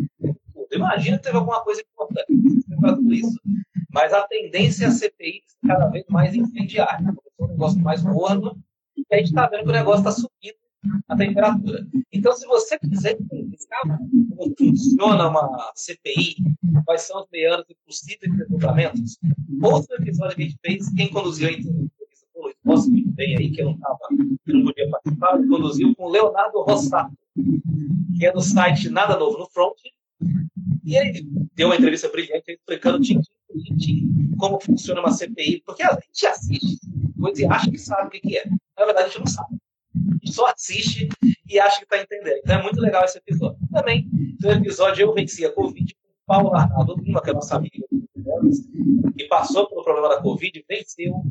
Imagina que teve alguma coisa importante para tudo isso. Mas a tendência é a CPI cada vez mais incendiária. Começou um negócio mais morno. E a gente está vendo que o negócio está subindo a temperatura. Então, se você quiser entender como funciona uma CPI, quais são os meandros e possíveis desdobramentos, outro episódio que a gente fez, quem conduziu a entrevista foi o Luiz muito bem aí, que eu não estava, que não podia participar, conduziu com o Leonardo Rossato, que é do site Nada Novo no Front, e ele deu uma entrevista brilhante explicando tintim tintim como funciona uma CPI, porque a gente assiste e acha que sabe o que é. Na verdade, a gente não sabe só assiste e acha que está entendendo. Então é muito legal esse episódio. Também, no episódio Eu Venci a Covid, com Paulo Arnaldo Lima, que é nossa amiga que passou pelo problema da Covid, venceu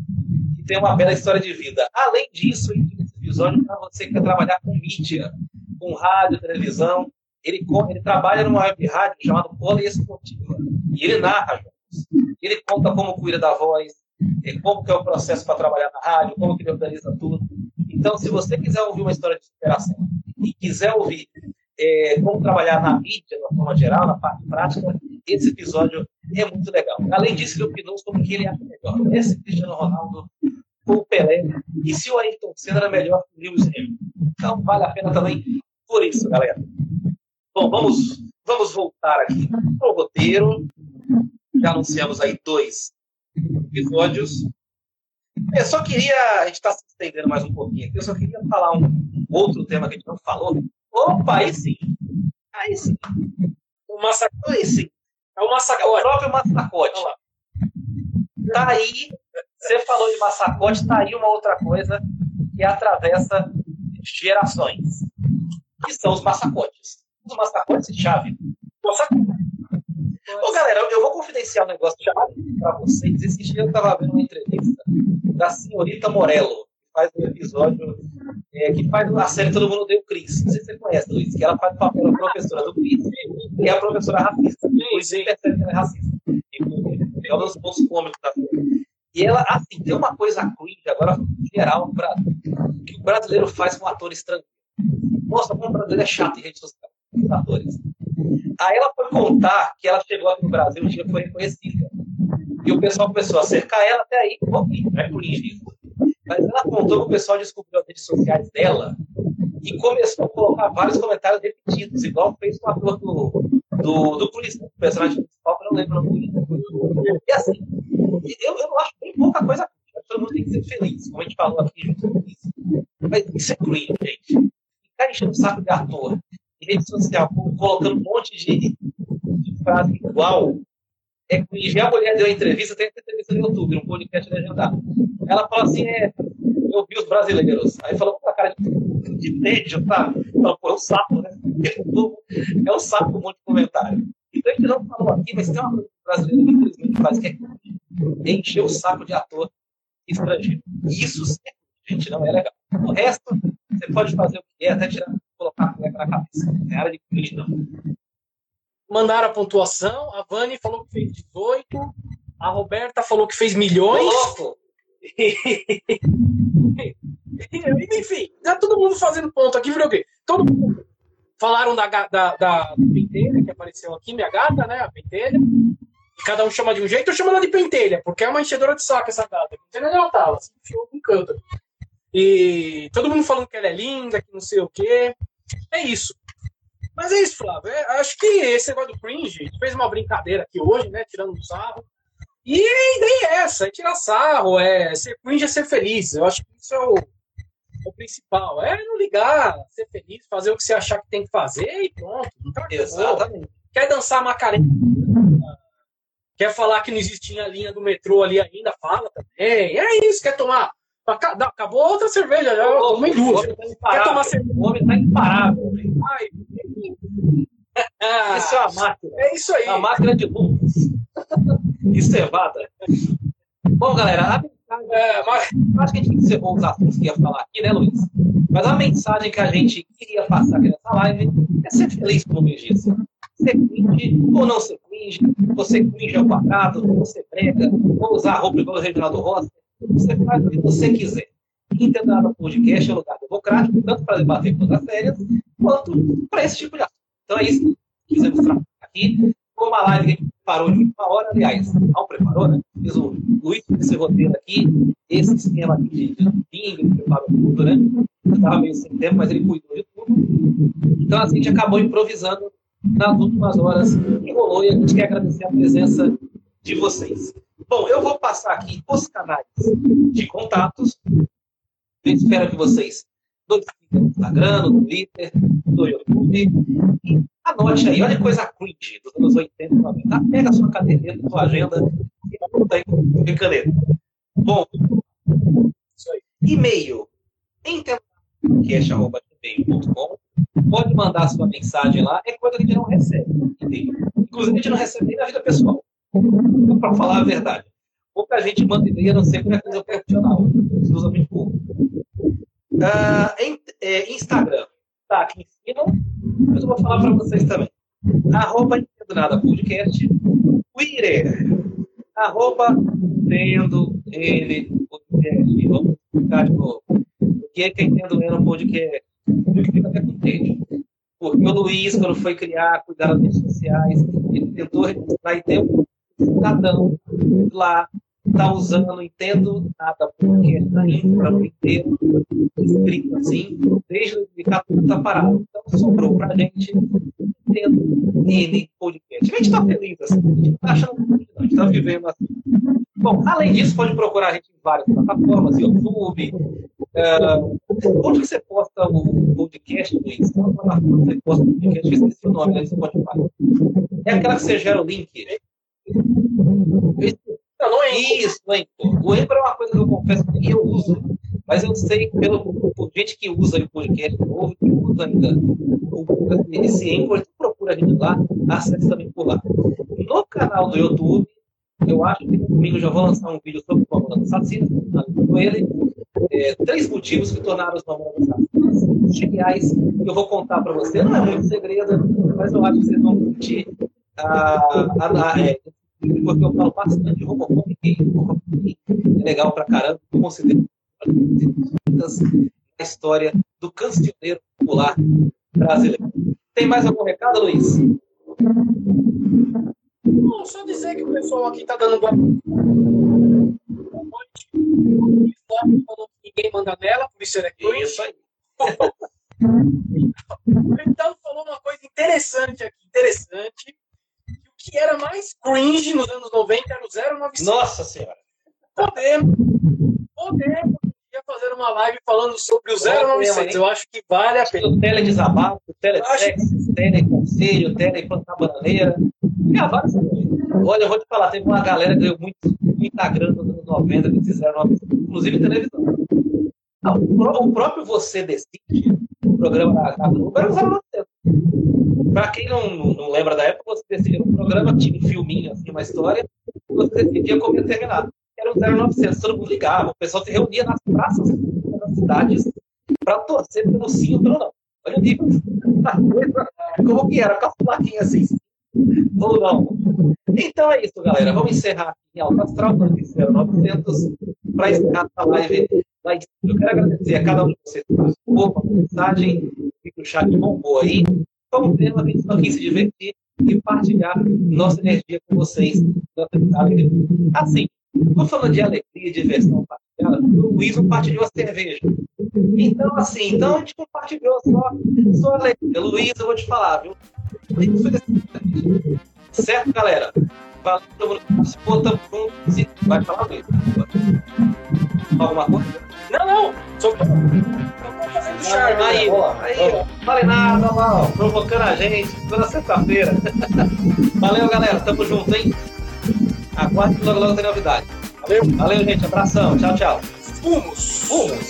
e tem uma bela história de vida. Além disso, esse episódio para você que quer trabalhar com mídia, com rádio, televisão, ele, ele trabalha numa web rádio chamada Poliesportiva. E ele narra. Ele conta como cuida da voz, como que é o processo para trabalhar na rádio, como que ele organiza tudo. Então, se você quiser ouvir uma história de superação e quiser ouvir é, como trabalhar na mídia, de forma geral, na parte prática, esse episódio é muito legal. Além disso, ele opinou sobre que ele acha melhor. Esse Cristiano Ronaldo ou Pelé, e se o Ayrton Senna era melhor que o Lewis Hamilton. Então, vale a pena também por isso, galera. Bom, vamos, vamos voltar aqui para o roteiro. Já anunciamos aí dois episódios. Eu só queria, a gente está se estendendo mais um pouquinho aqui, eu só queria falar um outro tema que a gente não falou. Opa, aí sim. Aí sim. O massacote. Aí sim. É o. É o próprio massacote. Tá aí, você falou de massacote, tá aí uma outra coisa que atravessa gerações, que são os massacotes. Os massacotes de chave. Massacote. Ô, galera, eu vou confidenciar um negócio para vocês. Esse dia eu estava vendo uma entrevista da senhorita Morello, que faz um episódio, é, que faz a série Todo Mundo Deu Cris. Não sei se você conhece, Luiz, que ela faz o papel da professora do Cris, que é a professora racista. É, percebe que ela é racista. É um dos pontos cômicos da série. E ela, assim, tem uma coisa cringe agora, geral, pra, que o brasileiro faz com ator estrangeiro. Nossa, como o brasileiro é chato em redes sociais, atores. Aí ela foi contar que ela chegou aqui no Brasil que foi reconhecida. E o pessoal começou a cercar ela até aí, pouquinho, não é isso. Mas ela contou que o pessoal descobriu as redes sociais dela e começou a colocar vários comentários repetidos, igual fez com o ator do, do, do Chris, o personagem principal, que eu não lembro o nome E assim, eu, eu acho bem pouca coisa. Todo mundo tem que ser feliz, como a gente falou aqui junto com isso. Mas isso é cringe, gente. Ficar enchendo o saco de ator rede social, colocando um monte de, de frase igual. É, e a mulher deu uma entrevista, tem essa entrevista no YouTube, no podcast legendado. Ela fala assim: é, eu vi os brasileiros. Aí falou com a cara de, de tédio, tá? Falou, pô, é um sapo, né? (laughs) É um sapo um monte de comentário. Então a gente não falou aqui, mas tem uma coisa brasileira que infelizmente faz, que é encher o saco de ator estrangeiro. Isso, gente, não é legal. O resto, você pode fazer o que é, até tirar colocar a cueca na cabeça. Não é área de não. Mandaram a pontuação. A Vani falou que fez 18. A Roberta falou que fez milhões. louco! (laughs) Enfim, tá todo mundo fazendo ponto aqui, virou o quê? Todo mundo. Falaram da, da, da pentelha que apareceu aqui, minha gata, né? A pentelha. Cada um chama de um jeito, eu chamo ela de pentelha, porque é uma enchedora de saco essa gata. A pentelha ela tá, ela se enfiou com canto. E todo mundo falando que ela é linda, que não sei o quê. É isso. Mas é isso, Flávio. É, acho que esse negócio do cringe, a fez uma brincadeira aqui hoje, né? Tirando um sarro. E a ideia é essa, é tirar sarro, é ser cringe é ser feliz. Eu acho que isso é o, o principal. É não ligar, ser feliz, fazer o que você achar que tem que fazer e pronto. Tá Exatamente. Quer dançar Macarena? Quer falar que não existia linha do metrô ali ainda? Fala também. É isso. Quer tomar Acabou outra cerveja, já tomei duas. Tá Quer tomar cerveja? O homem tá imparável. Ai, isso é uma máquina. É isso aí. Uma máquina de luvas. e cevada. Bom, galera, a mensagem é, mas... acho que a gente encerrou os assuntos que ia falar aqui, né, Luiz? Mas a mensagem que a gente queria passar aqui nessa live é ser feliz, como o disse. Ser cringe ou não ser cringe, você cringe ao quadrado, você prega, ou usar a roupa igual o Reginaldo Rossi, você faz o que você quiser. Internado Podcast é um lugar democrático, tanto para debater coisas sérias, quanto para esse tipo de assunto. Então é isso que quisemos tratar aqui. Foi uma live que parou de uma hora, aliás, não preparou, né? Fiz o Luiz esse roteiro aqui, esse esquema aqui de, bingo, ele preparou tudo, né? Eu estava meio sem tempo, mas ele cuidou de tudo. Então, assim, a gente acabou improvisando nas últimas horas que rolou e a gente quer agradecer a presença de vocês. Bom, eu vou passar aqui os canais de contatos. Eu espero que vocês notifiquem no Instagram, no Twitter, no YouTube. E anote aí, olha que coisa cringe dos anos 80 e 90. Pega a sua caderneta, sua agenda e anota aí com caneta. Bom, e-mail entendacast.gmail.com Pode mandar sua mensagem lá, é coisa que a gente não recebe. Inclusive, a gente não recebe nem na vida pessoal. (laughs) Para falar a verdade. Pouca gente manda e-mail, não ser é coisa profissional. Exclusivamente público. Uh, em, é, Instagram, tá aqui em cima. Mas eu vou falar para vocês também. Arroba Entendo Nada Podcast. Twitter. Arroba Entendo Ele Podcast. Vamos explicar de novo. O que é que Entendo Ele Podcast? Eu fico até contente. Porque o Luiz, quando foi criar, cuidar das redes sociais, ele tentou registrar e um cidadão lá está usando, entendo nada, porque indo para o inteiro, escrito assim, desde 2014 está parado. Então sobrou para a gente, entendo N podcast. A gente está feliz assim, a gente está achando que a gente está vivendo assim. Bom, além disso, pode procurar a gente em várias plataformas, YouTube. Uh, onde você posta o podcast, Luiz? Uma plataforma você posta o podcast, esqueci o nome, né? Spotify. É aquela que você gera o link. Não, não é isso, é O Anchor é uma coisa que eu confesso que eu uso, mas eu sei pelo, por gente que usa o podcast novo, que usa ainda esse Anchor, procura a gente lá, acesse também por lá. No canal do YouTube, eu acho que domingo já vou lançar um vídeo sobre o Assassino, com ele. É, três motivos que tornaram os Mamonas Assassinos geniais. Eu vou contar para você, não é muito segredo, mas eu acho que vocês vão curtir. Ah, a, é, porque eu falo bastante de Robocop é legal pra caramba, eu considero a história do cancioneiro popular brasileiro. Tem mais algum recado, Luiz? Não, só dizer que o pessoal aqui tá dando boa noite. ninguém manda nela, por isso é Isso aí. (laughs) então falou uma coisa interessante aqui, interessante que era mais cringe nos anos 90 era o 097. Nossa Senhora! Podemos, podemos ia fazer uma live falando sobre o 0900. Eu acho que vale a pena. O tele desabafo, o tele sexo, o tele conselho, o tele plantar bananeira. Tinha vários Olha, eu vou te falar, teve uma galera que deu muito, muita grana nos anos 90 que fizeram, inclusive televisão. Não, o próprio Você Decide, o programa da do era o 0900. Para quem não, não lembra da época, você decidia um programa, tinha um filminho, assim, uma história, você decidia como ia terminar. Era um 0900, todo mundo ligava, o pessoal se reunia nas praças das cidades para torcer pelo sim ou pelo não. Olha o nível. Como que era? Com as assim. Ou não. Então é isso, galera. Vamos encerrar em Alto Astral, 0900, para encerrar a live. Eu quero agradecer a cada um de vocês por uma mensagem, que o chat bombou aí como tema, a gente só quis se divertir e partilhar nossa energia com vocês. Assim, estou falando de alegria, diversão partilhada, o Luiz compartilhou a cerveja. Então, assim, então a gente compartilhou só, só alegria. Luiz, eu vou te falar, viu? Certo, galera? Valeu, todo mundo junto. Vai falar mesmo. Alguma coisa? Não, não. Só tô, charme. Aí. Falei nada, ó. Provocando a gente toda sexta-feira. Valeu, galera. Tamo junto, hein? Aguarde logo logo tem novidade. Valeu? Valeu, gente. Abração. Tchau, tchau. Fumos. Fumos.